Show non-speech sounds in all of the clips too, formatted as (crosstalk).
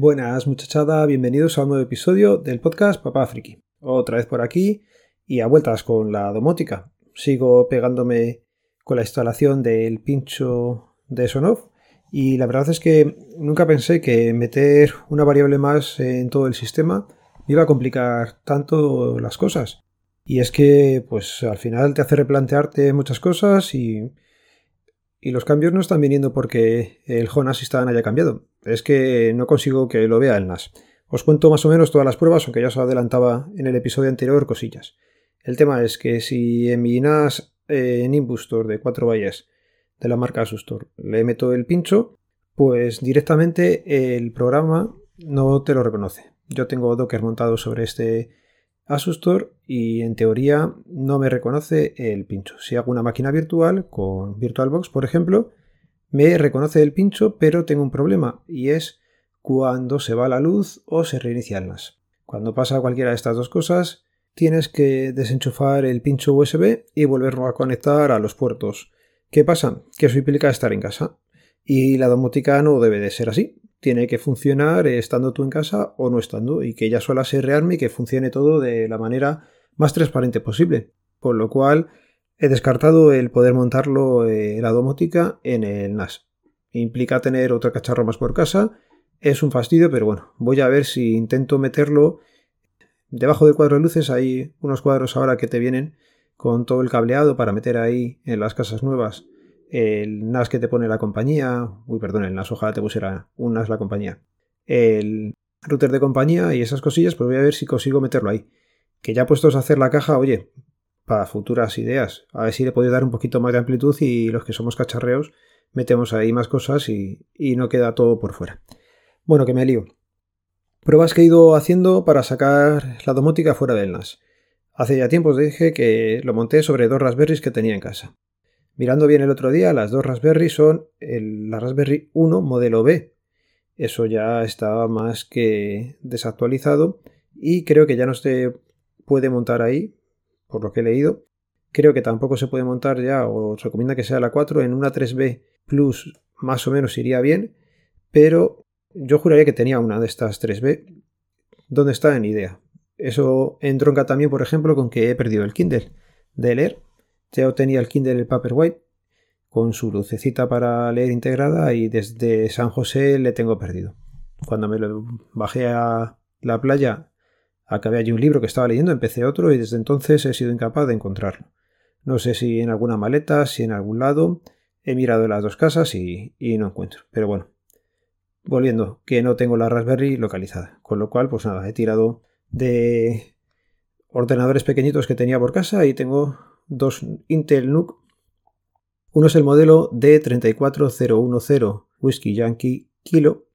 Buenas muchachada, bienvenidos a un nuevo episodio del podcast Papá Friki. Otra vez por aquí y a vueltas con la domótica. Sigo pegándome con la instalación del pincho de Sonoff y la verdad es que nunca pensé que meter una variable más en todo el sistema iba a complicar tanto las cosas. Y es que, pues al final te hace replantearte muchas cosas y, y los cambios no están viniendo porque el Home Assistant haya cambiado. Es que no consigo que lo vea el NAS. Os cuento más o menos todas las pruebas, aunque ya os adelantaba en el episodio anterior cosillas. El tema es que si en mi NAS eh, Nimbustor de 4 valles de la marca Asustor le meto el pincho, pues directamente el programa no te lo reconoce. Yo tengo Docker montado sobre este Asustor y en teoría no me reconoce el pincho. Si hago una máquina virtual con VirtualBox, por ejemplo, me reconoce el pincho, pero tengo un problema y es cuando se va la luz o se reinicia el NAS. Cuando pasa cualquiera de estas dos cosas, tienes que desenchufar el pincho USB y volverlo a conectar a los puertos. ¿Qué pasa? Que eso implica estar en casa. Y la domótica no debe de ser así tiene que funcionar estando tú en casa o no estando y que ella suele ser rearme y que funcione todo de la manera más transparente posible. Con lo cual he descartado el poder montarlo eh, la domótica en el NAS. Implica tener otro cacharro más por casa. Es un fastidio, pero bueno, voy a ver si intento meterlo debajo del cuadro de luces. Hay unos cuadros ahora que te vienen con todo el cableado para meter ahí en las casas nuevas el NAS que te pone la compañía, uy, perdón, el NAS ojalá te pusiera un NAS la compañía, el router de compañía y esas cosillas, pues voy a ver si consigo meterlo ahí. Que ya puestos a hacer la caja, oye, para futuras ideas, a ver si le puedo dar un poquito más de amplitud y los que somos cacharreos metemos ahí más cosas y, y no queda todo por fuera. Bueno, que me lío. Pruebas que he ido haciendo para sacar la domótica fuera del NAS. Hace ya tiempo os dije que lo monté sobre dos Raspberries que tenía en casa. Mirando bien el otro día, las dos Raspberry son el, la Raspberry 1 modelo B. Eso ya estaba más que desactualizado y creo que ya no se puede montar ahí, por lo que he leído. Creo que tampoco se puede montar ya, o os recomienda que sea la 4, en una 3B Plus más o menos iría bien, pero yo juraría que tenía una de estas 3B. ¿Dónde está? En idea. Eso entronca también, por ejemplo, con que he perdido el Kindle de leer ya tenía el Kindle el Paperwhite con su lucecita para leer integrada y desde San José le tengo perdido. Cuando me lo bajé a la playa, acabé allí un libro que estaba leyendo, empecé otro y desde entonces he sido incapaz de encontrarlo. No sé si en alguna maleta, si en algún lado. He mirado las dos casas y, y no encuentro. Pero bueno, volviendo, que no tengo la Raspberry localizada. Con lo cual, pues nada, he tirado de ordenadores pequeñitos que tenía por casa y tengo dos Intel NUC. Uno es el modelo D34010 Whiskey Yankee Kilo.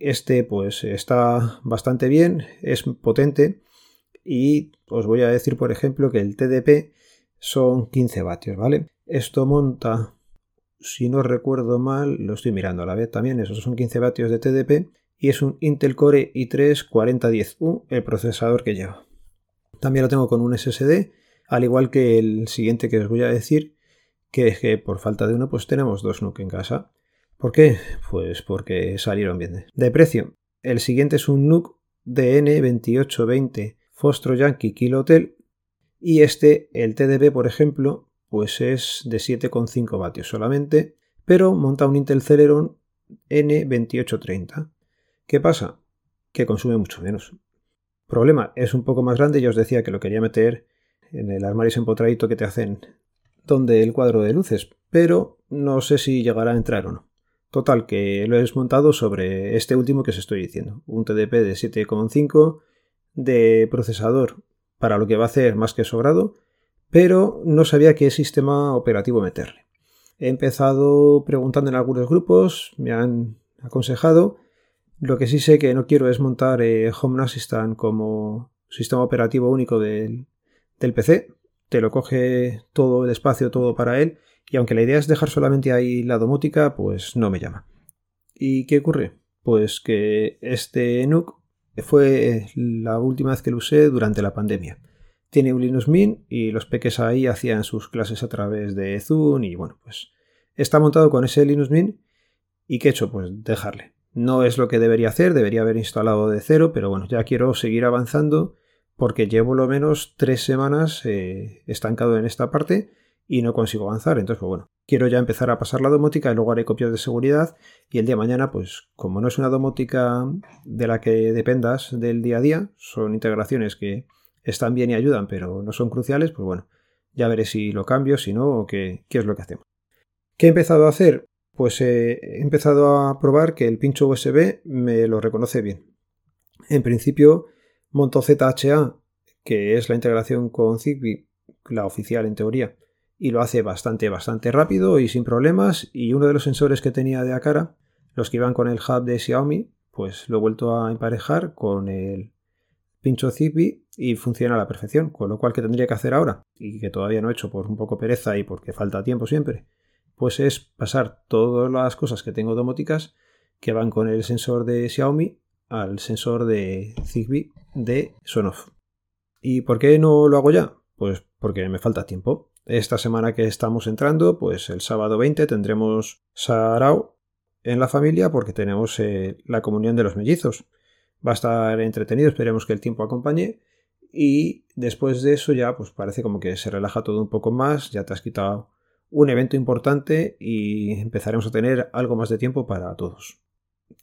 Este pues está bastante bien, es potente y os voy a decir por ejemplo que el TDP son 15 vatios, ¿vale? Esto monta, si no recuerdo mal, lo estoy mirando a la vez también, esos son 15 vatios de TDP y es un Intel Core i3 4010U el procesador que lleva. También lo tengo con un SSD al igual que el siguiente que os voy a decir, que es que por falta de uno pues tenemos dos NUC en casa. ¿Por qué? Pues porque salieron bien. De precio, el siguiente es un NUC DN2820 Fostro Yankee Kilo Hotel y este, el TDP por ejemplo, pues es de 7,5 vatios solamente, pero monta un Intel Celeron N2830. ¿Qué pasa? Que consume mucho menos. Problema, es un poco más grande, yo os decía que lo quería meter en el armario empotradito que te hacen donde el cuadro de luces, pero no sé si llegará a entrar o no. Total, que lo he desmontado sobre este último que os estoy diciendo, un TDP de 7,5 de procesador para lo que va a hacer más que sobrado, pero no sabía qué sistema operativo meterle. He empezado preguntando en algunos grupos, me han aconsejado. Lo que sí sé que no quiero es montar eh, Home Assistant como sistema operativo único del, del PC, te lo coge todo el espacio, todo para él, y aunque la idea es dejar solamente ahí la domótica, pues no me llama. ¿Y qué ocurre? Pues que este NUC fue la última vez que lo usé durante la pandemia. Tiene un Linux Mint y los peques ahí hacían sus clases a través de Zoom y bueno, pues está montado con ese Linux Mint y ¿qué he hecho? Pues dejarle. No es lo que debería hacer, debería haber instalado de cero, pero bueno, ya quiero seguir avanzando porque llevo lo menos tres semanas eh, estancado en esta parte y no consigo avanzar. Entonces, pues bueno, quiero ya empezar a pasar la domótica y luego haré copias de seguridad y el día de mañana, pues como no es una domótica de la que dependas del día a día, son integraciones que están bien y ayudan, pero no son cruciales, pues bueno, ya veré si lo cambio, si no, o qué, es lo que hacemos. ¿Qué he empezado a hacer? Pues eh, he empezado a probar que el pincho USB me lo reconoce bien. En principio, monto ZHA, que es la integración con Zigbee, la oficial en teoría, y lo hace bastante, bastante rápido y sin problemas. Y uno de los sensores que tenía de cara, los que iban con el hub de Xiaomi, pues lo he vuelto a emparejar con el pincho Zigbee y funciona a la perfección. Con lo cual, ¿qué tendría que hacer ahora? Y que todavía no he hecho por un poco pereza y porque falta tiempo siempre, pues es pasar todas las cosas que tengo domóticas que van con el sensor de Xiaomi al sensor de Zigbee de Sonoff. ¿Y por qué no lo hago ya? Pues porque me falta tiempo. Esta semana que estamos entrando, pues el sábado 20 tendremos Sarao en la familia porque tenemos eh, la comunión de los mellizos. Va a estar entretenido, esperemos que el tiempo acompañe. Y después de eso ya, pues parece como que se relaja todo un poco más, ya te has quitado un evento importante y empezaremos a tener algo más de tiempo para todos.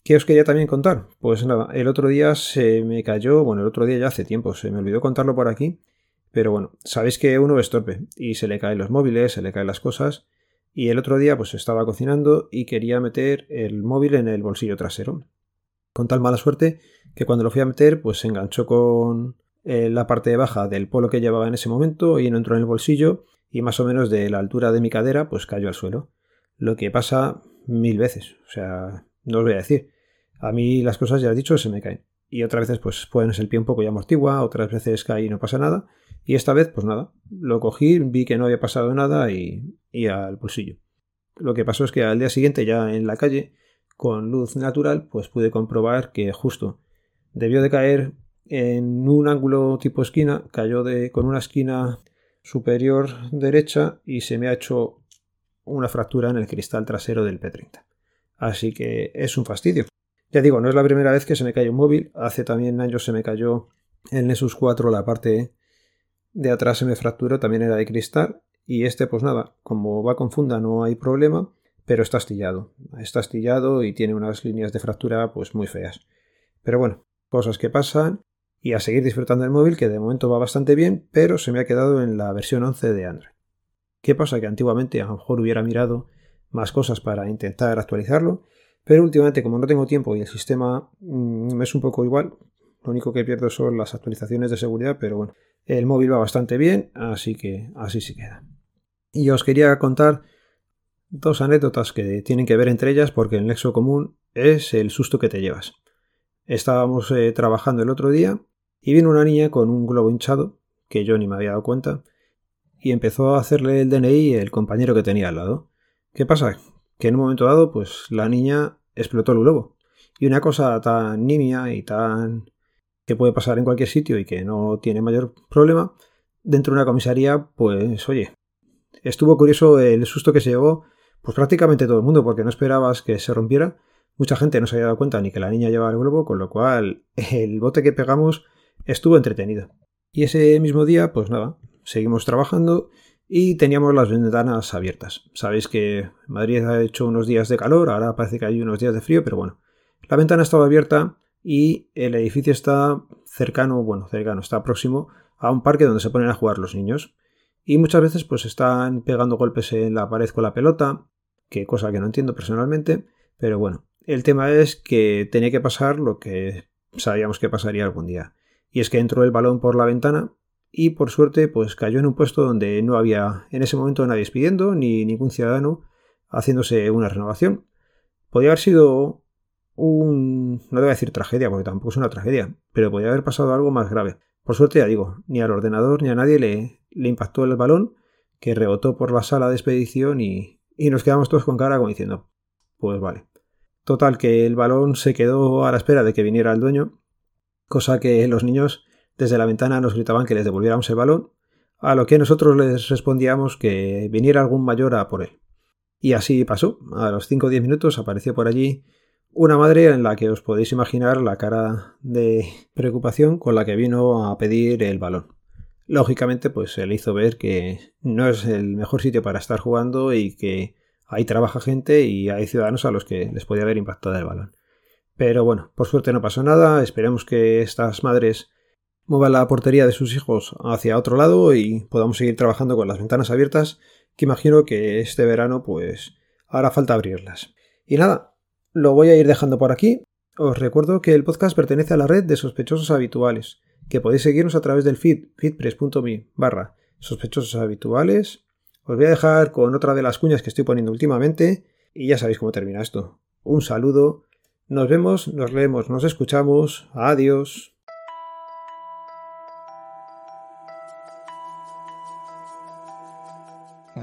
¿Qué os quería también contar? Pues nada, el otro día se me cayó, bueno, el otro día ya hace tiempo, se me olvidó contarlo por aquí, pero bueno, sabéis que uno es torpe y se le caen los móviles, se le caen las cosas, y el otro día pues estaba cocinando y quería meter el móvil en el bolsillo trasero. Con tal mala suerte que cuando lo fui a meter pues se enganchó con eh, la parte baja del polo que llevaba en ese momento y no entró en el bolsillo y más o menos de la altura de mi cadera pues cayó al suelo. Lo que pasa mil veces, o sea, no os voy a decir. A mí las cosas, ya he dicho, se me caen. Y otras veces, pues ser el pie un poco ya amortigua, otras veces cae y no pasa nada. Y esta vez, pues nada, lo cogí, vi que no había pasado nada y, y al bolsillo. Lo que pasó es que al día siguiente, ya en la calle, con luz natural, pues pude comprobar que justo debió de caer en un ángulo tipo esquina, cayó de, con una esquina superior derecha y se me ha hecho una fractura en el cristal trasero del P30. Así que es un fastidio. Ya digo, no es la primera vez que se me cae un móvil. Hace también años se me cayó el Nexus 4, la parte de atrás se me fracturó, también era de cristal. Y este, pues nada, como va con funda no hay problema, pero está astillado. Está astillado y tiene unas líneas de fractura pues muy feas. Pero bueno, cosas que pasan y a seguir disfrutando del móvil que de momento va bastante bien, pero se me ha quedado en la versión 11 de Android. ¿Qué pasa? Que antiguamente a lo mejor hubiera mirado más cosas para intentar actualizarlo, pero últimamente como no tengo tiempo y el sistema mm, me es un poco igual, lo único que pierdo son las actualizaciones de seguridad, pero bueno, el móvil va bastante bien, así que así se queda. Y os quería contar dos anécdotas que tienen que ver entre ellas porque el nexo común es el susto que te llevas. Estábamos eh, trabajando el otro día y vino una niña con un globo hinchado, que yo ni me había dado cuenta, y empezó a hacerle el DNI el compañero que tenía al lado. ¿Qué pasa? Que en un momento dado, pues la niña explotó el globo. Y una cosa tan nimia y tan que puede pasar en cualquier sitio y que no tiene mayor problema, dentro de una comisaría, pues oye, estuvo curioso el susto que se llevó, pues prácticamente todo el mundo, porque no esperabas que se rompiera. Mucha gente no se había dado cuenta ni que la niña llevaba el globo, con lo cual el bote que pegamos estuvo entretenido. Y ese mismo día, pues nada, seguimos trabajando y teníamos las ventanas abiertas. Sabéis que Madrid ha hecho unos días de calor, ahora parece que hay unos días de frío, pero bueno, la ventana estaba abierta y el edificio está cercano, bueno, cercano, está próximo a un parque donde se ponen a jugar los niños. Y muchas veces pues están pegando golpes en la pared con la pelota, que cosa que no entiendo personalmente, pero bueno, el tema es que tenía que pasar lo que sabíamos que pasaría algún día. Y es que entró el balón por la ventana y por suerte pues cayó en un puesto donde no había en ese momento nadie despidiendo ni ningún ciudadano haciéndose una renovación. Podría haber sido un... no debo decir tragedia porque tampoco es una tragedia, pero podría haber pasado algo más grave. Por suerte ya digo, ni al ordenador ni a nadie le, le impactó el balón que rebotó por la sala de expedición y, y nos quedamos todos con cara como diciendo, pues vale. Total, que el balón se quedó a la espera de que viniera el dueño, cosa que los niños desde la ventana nos gritaban que les devolviéramos el balón, a lo que nosotros les respondíamos que viniera algún mayor a por él. Y así pasó. A los 5 o 10 minutos apareció por allí Una madre en la que os podéis imaginar la cara de preocupación con la que vino a pedir el balón. Lógicamente, pues se le hizo ver que no es el mejor sitio para estar jugando y que ahí trabaja gente y hay ciudadanos a los que les podía haber impactado el balón. Pero bueno, por suerte no pasó nada, esperemos que estas madres muevan la portería de sus hijos hacia otro lado y podamos seguir trabajando con las ventanas abiertas, que imagino que este verano pues hará falta abrirlas. Y nada, lo voy a ir dejando por aquí. Os recuerdo que el podcast pertenece a la red de sospechosos habituales, que podéis seguirnos a través del feed, feedpress.me barra sospechosos habituales. Os voy a dejar con otra de las cuñas que estoy poniendo últimamente y ya sabéis cómo termina esto. Un saludo, nos vemos, nos leemos, nos escuchamos, adiós.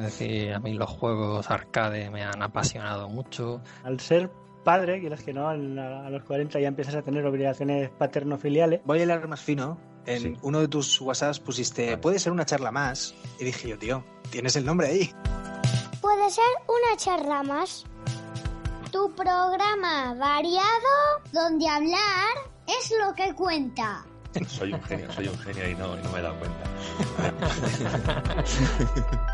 Es decir, a mí los juegos arcade me han apasionado mucho. Al ser padre, quieras que no, a los 40 ya empiezas a tener obligaciones paterno-filiales. Voy a hablar más fino. En uno de tus WhatsApps pusiste, puede ser una charla más. Y dije yo, tío, tienes el nombre ahí. Puede ser una charla más. Tu programa variado donde hablar es lo que cuenta. Soy un genio, soy un genio y no, y no me he dado cuenta. (laughs)